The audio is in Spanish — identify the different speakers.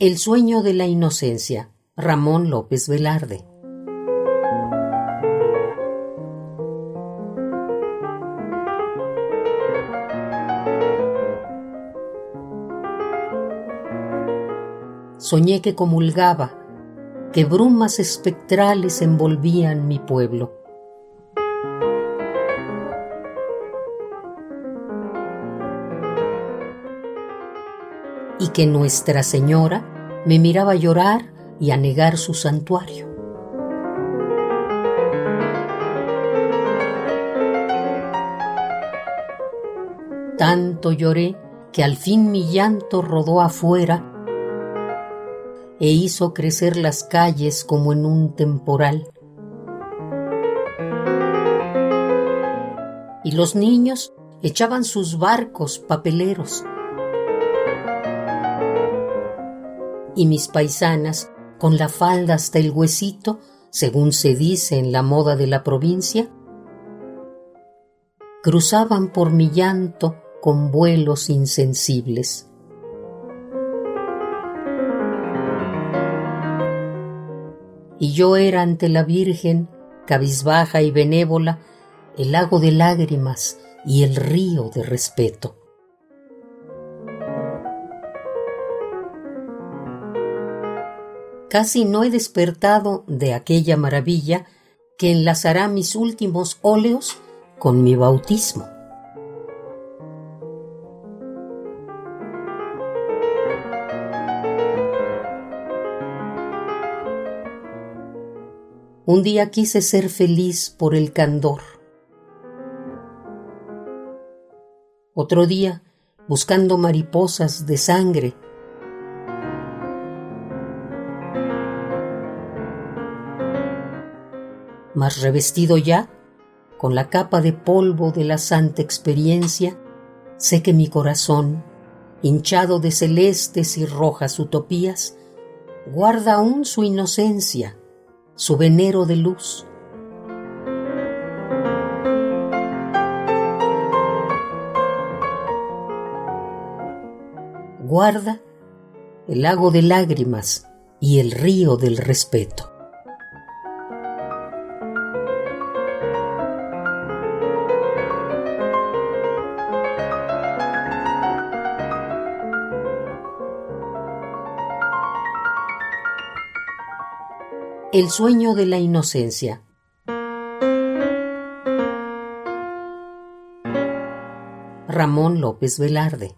Speaker 1: El sueño de la inocencia. Ramón López Velarde. Soñé que comulgaba, que brumas espectrales envolvían mi pueblo. Y que Nuestra Señora me miraba llorar y anegar su santuario. Tanto lloré que al fin mi llanto rodó afuera e hizo crecer las calles como en un temporal. Y los niños echaban sus barcos papeleros y mis paisanas, con la falda hasta el huesito, según se dice en la moda de la provincia, cruzaban por mi llanto con vuelos insensibles. Y yo era ante la Virgen, cabizbaja y benévola, el lago de lágrimas y el río de respeto. Casi no he despertado de aquella maravilla que enlazará mis últimos óleos con mi bautismo. Un día quise ser feliz por el candor. Otro día, buscando mariposas de sangre, mas revestido ya con la capa de polvo de la santa experiencia, sé que mi corazón, hinchado de celestes y rojas utopías, guarda aún su inocencia, su venero de luz. Guarda el lago de lágrimas y el río del respeto. El sueño de la inocencia. Ramón López Velarde.